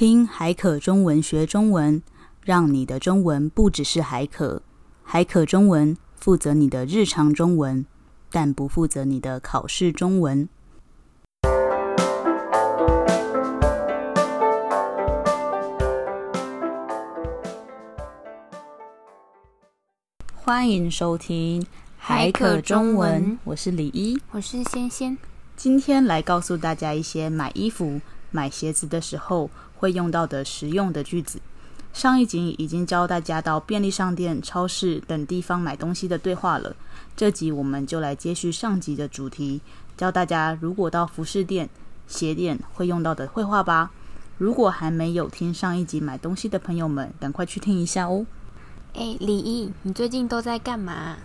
听海可中文学中文，让你的中文不只是海可。海可中文负责你的日常中文，但不负责你的考试中文。欢迎收听海可中文，我是李一，我是仙仙。今天来告诉大家一些买衣服、买鞋子的时候会用到的实用的句子。上一集已经教大家到便利商店、超市等地方买东西的对话了，这集我们就来接续上集的主题，教大家如果到服饰店、鞋店会用到的绘画吧。如果还没有听上一集买东西的朋友们，赶快去听一下哦。哎，李毅，你最近都在干嘛？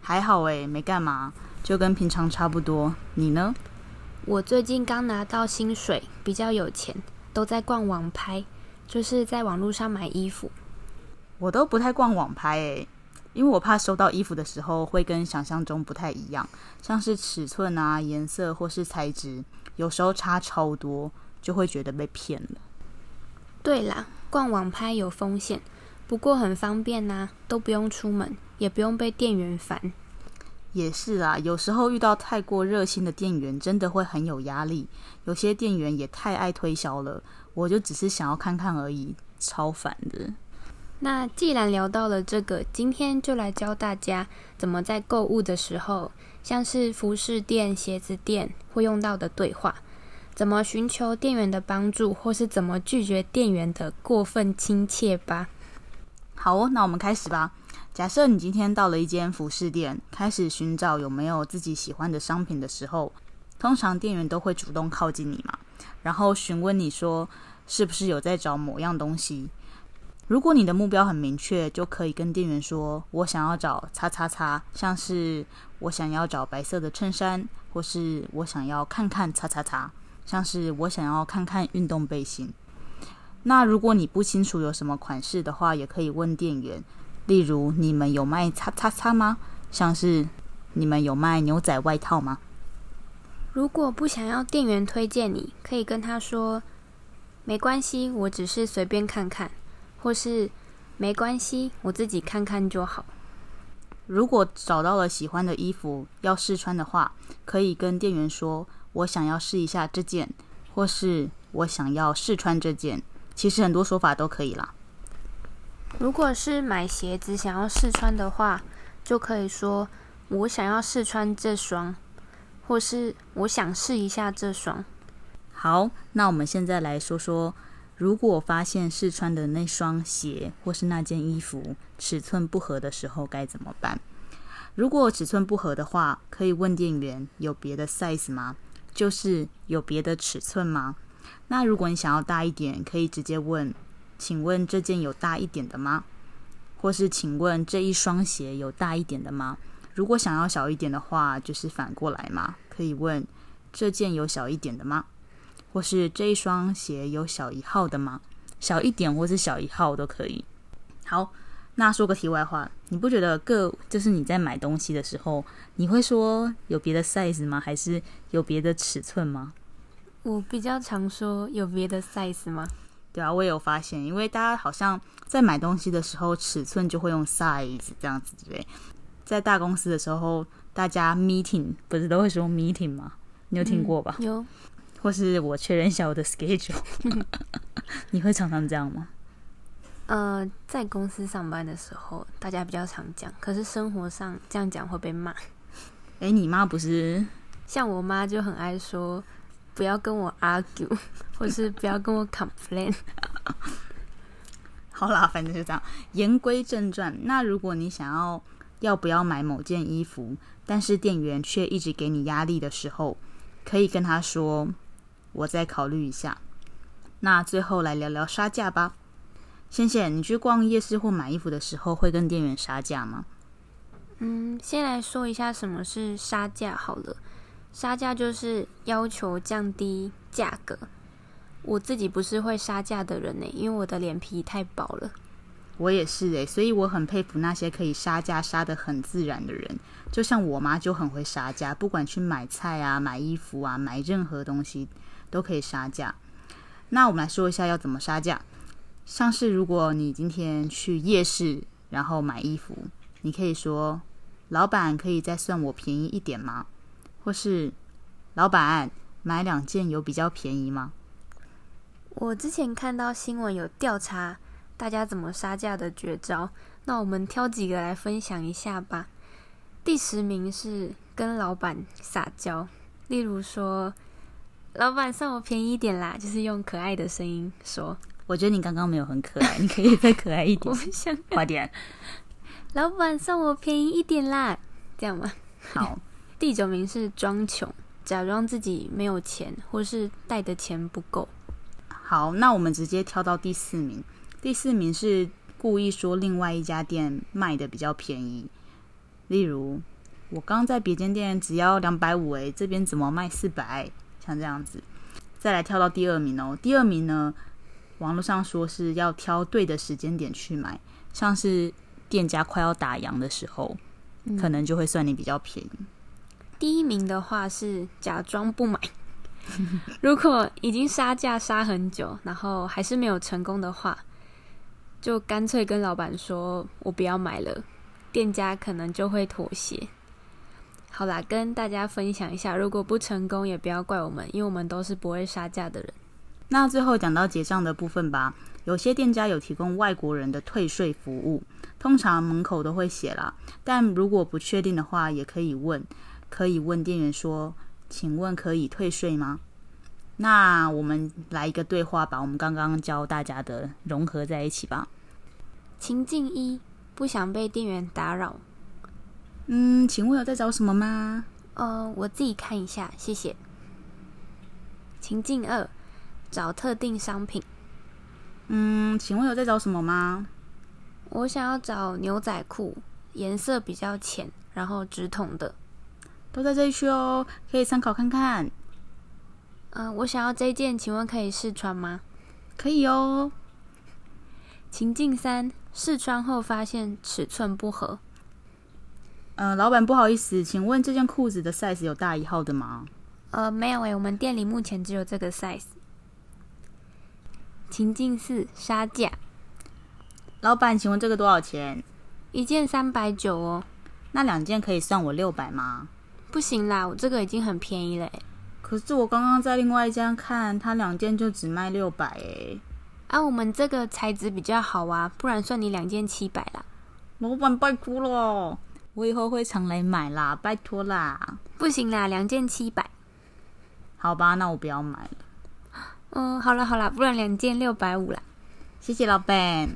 还好哎，没干嘛，就跟平常差不多。你呢？我最近刚拿到薪水，比较有钱，都在逛网拍，就是在网络上买衣服。我都不太逛网拍诶，因为我怕收到衣服的时候会跟想象中不太一样，像是尺寸啊、颜色或是材质，有时候差超多，就会觉得被骗了。对啦，逛网拍有风险，不过很方便呐，都不用出门，也不用被店员烦。也是啊，有时候遇到太过热心的店员，真的会很有压力。有些店员也太爱推销了，我就只是想要看看而已，超烦的。那既然聊到了这个，今天就来教大家怎么在购物的时候，像是服饰店、鞋子店会用到的对话，怎么寻求店员的帮助，或是怎么拒绝店员的过分亲切吧。好哦，那我们开始吧。假设你今天到了一间服饰店，开始寻找有没有自己喜欢的商品的时候，通常店员都会主动靠近你嘛，然后询问你说是不是有在找某样东西。如果你的目标很明确，就可以跟店员说：“我想要找叉叉叉，像是我想要找白色的衬衫，或是我想要看看叉叉叉，像是我想要看看运动背心。”那如果你不清楚有什么款式的话，也可以问店员。例如，你们有卖叉叉叉吗？像是你们有卖牛仔外套吗？如果不想要店员推荐你，可以跟他说：“没关系，我只是随便看看。”或是“没关系，我自己看看就好。”如果找到了喜欢的衣服要试穿的话，可以跟店员说：“我想要试一下这件，或是我想要试穿这件。”其实很多说法都可以啦。如果是买鞋子想要试穿的话，就可以说“我想要试穿这双”，或是“我想试一下这双”。好，那我们现在来说说，如果发现试穿的那双鞋或是那件衣服尺寸不合的时候该怎么办？如果尺寸不合的话，可以问店员有别的 size 吗？就是有别的尺寸吗？那如果你想要大一点，可以直接问。请问这件有大一点的吗？或是请问这一双鞋有大一点的吗？如果想要小一点的话，就是反过来嘛，可以问这件有小一点的吗？或是这一双鞋有小一号的吗？小一点或是小一号都可以。好，那说个题外话，你不觉得各就是你在买东西的时候，你会说有别的 size 吗？还是有别的尺寸吗？我比较常说有别的 size 吗？对啊，我也有发现，因为大家好像在买东西的时候，尺寸就会用 size 这样子，对不对？在大公司的时候，大家 meeting 不是都会说 meeting 吗？你有听过吧？嗯、有。或是我确认一下我的 schedule，你会常常这样吗？呃，在公司上班的时候，大家比较常讲，可是生活上这样讲会被骂。诶，你妈不是？像我妈就很爱说。不要跟我 argue，或是不要跟我 complain。好啦，反正就这样。言归正传，那如果你想要要不要买某件衣服，但是店员却一直给你压力的时候，可以跟他说：“我再考虑一下。”那最后来聊聊杀价吧。仙仙，你去逛夜市或买衣服的时候，会跟店员杀价吗？嗯，先来说一下什么是杀价好了。杀价就是要求降低价格。我自己不是会杀价的人呢，因为我的脸皮太薄了。我也是诶，所以我很佩服那些可以杀价杀得很自然的人。就像我妈就很会杀价，不管去买菜啊、买衣服啊、买任何东西都可以杀价。那我们来说一下要怎么杀价。像是如果你今天去夜市，然后买衣服，你可以说：“老板，可以再算我便宜一点吗？”或是“老板，买两件有比较便宜吗？”我之前看到新闻有调查大家怎么杀价的绝招，那我们挑几个来分享一下吧。第十名是跟老板撒娇，例如说：“老板，算我便宜一点啦。”就是用可爱的声音说。我觉得你刚刚没有很可爱，你可以再可爱一点。我想快点。老板算我便宜一点啦，这样吗？好。第九名是装穷，假装自己没有钱，或是带的钱不够。好，那我们直接跳到第四名。第四名是故意说另外一家店卖的比较便宜，例如我刚在别间店只要两百五，诶，这边怎么卖四百？像这样子。再来跳到第二名哦，第二名呢？网络上说是要挑对的时间点去买，像是店家快要打烊的时候，嗯，可能就会算你比较便宜。第一名的话是假装不买，如果已经杀价杀很久，然后还是没有成功的话，就干脆跟老板说我不要买了，店家可能就会妥协。好啦，跟大家分享一下，如果不成功也不要怪我们，因为我们都是不会杀价的人。那最后讲到结账的部分吧，有些店家有提供外国人的退税服务，通常门口都会写啦。但如果不确定的话，也可以问，可以问店员说：“请问可以退税吗？”那我们来一个对话，把我们刚刚教大家的融合在一起吧。情境一，不想被店员打扰。嗯，请问有在找什么吗？呃，我自己看一下，谢谢。情境二。找特定商品。嗯，请问有在找什么吗？我想要找牛仔裤，颜色比较浅，然后直筒的。都在这一区哦，可以参考看看。嗯、呃，我想要这件，请问可以试穿吗？可以哦。情境三，试穿后发现尺寸不合。嗯、呃，老板不好意思，请问这件裤子的 size 有大一号的吗？呃，没有诶，我们店里目前只有这个 size。情境四，杀价。老板，请问这个多少钱？一件三百九哦。那两件可以算我六百吗？不行啦，我这个已经很便宜嘞。可是我刚刚在另外一家看，它两件就只卖六百诶。啊，我们这个材质比较好啊，不然算你两件七百啦。老板，拜托了，我以后会常来买啦，拜托啦。不行啦，两件七百。好吧，那我不要买了。嗯，好了好了，不然两件六百五啦。谢谢老板。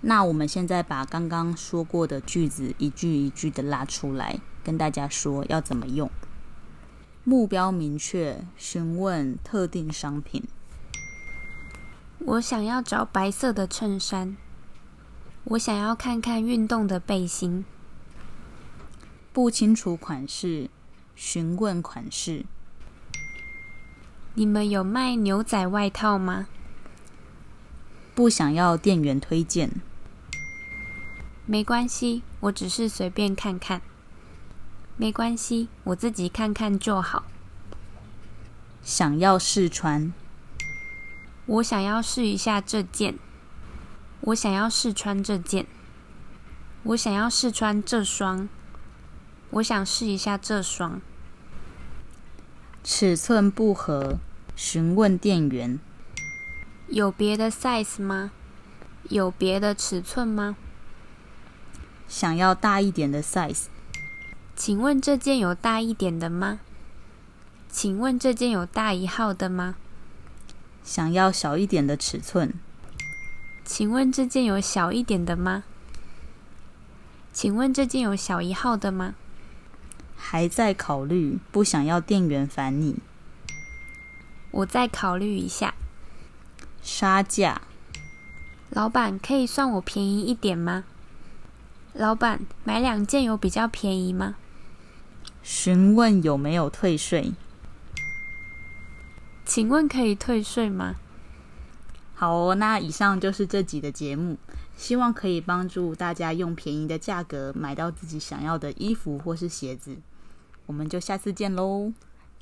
那我们现在把刚刚说过的句子一句一句的拉出来，跟大家说要怎么用。目标明确，询问特定商品。我想要找白色的衬衫。我想要看看运动的背心。不清楚款式，询问款式。你们有卖牛仔外套吗？不想要店员推荐。没关系，我只是随便看看。没关系，我自己看看就好。想要试穿。我想要试一下这件。我想要试穿这件。我想要试穿这双。我想试一下这双。尺寸不合。询问店员：“有别的 size 吗？有别的尺寸吗？想要大一点的 size。请问这件有大一点的吗？请问这件有大一号的吗？想要小一点的尺寸。请问这件有小一点的吗？请问这件有小一号的吗？还在考虑，不想要店员烦你。”我再考虑一下。杀价。老板，可以算我便宜一点吗？老板，买两件有比较便宜吗？询问有没有退税？请问可以退税吗？好哦，那以上就是这集的节目，希望可以帮助大家用便宜的价格买到自己想要的衣服或是鞋子。我们就下次见喽，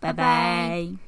拜拜。拜拜。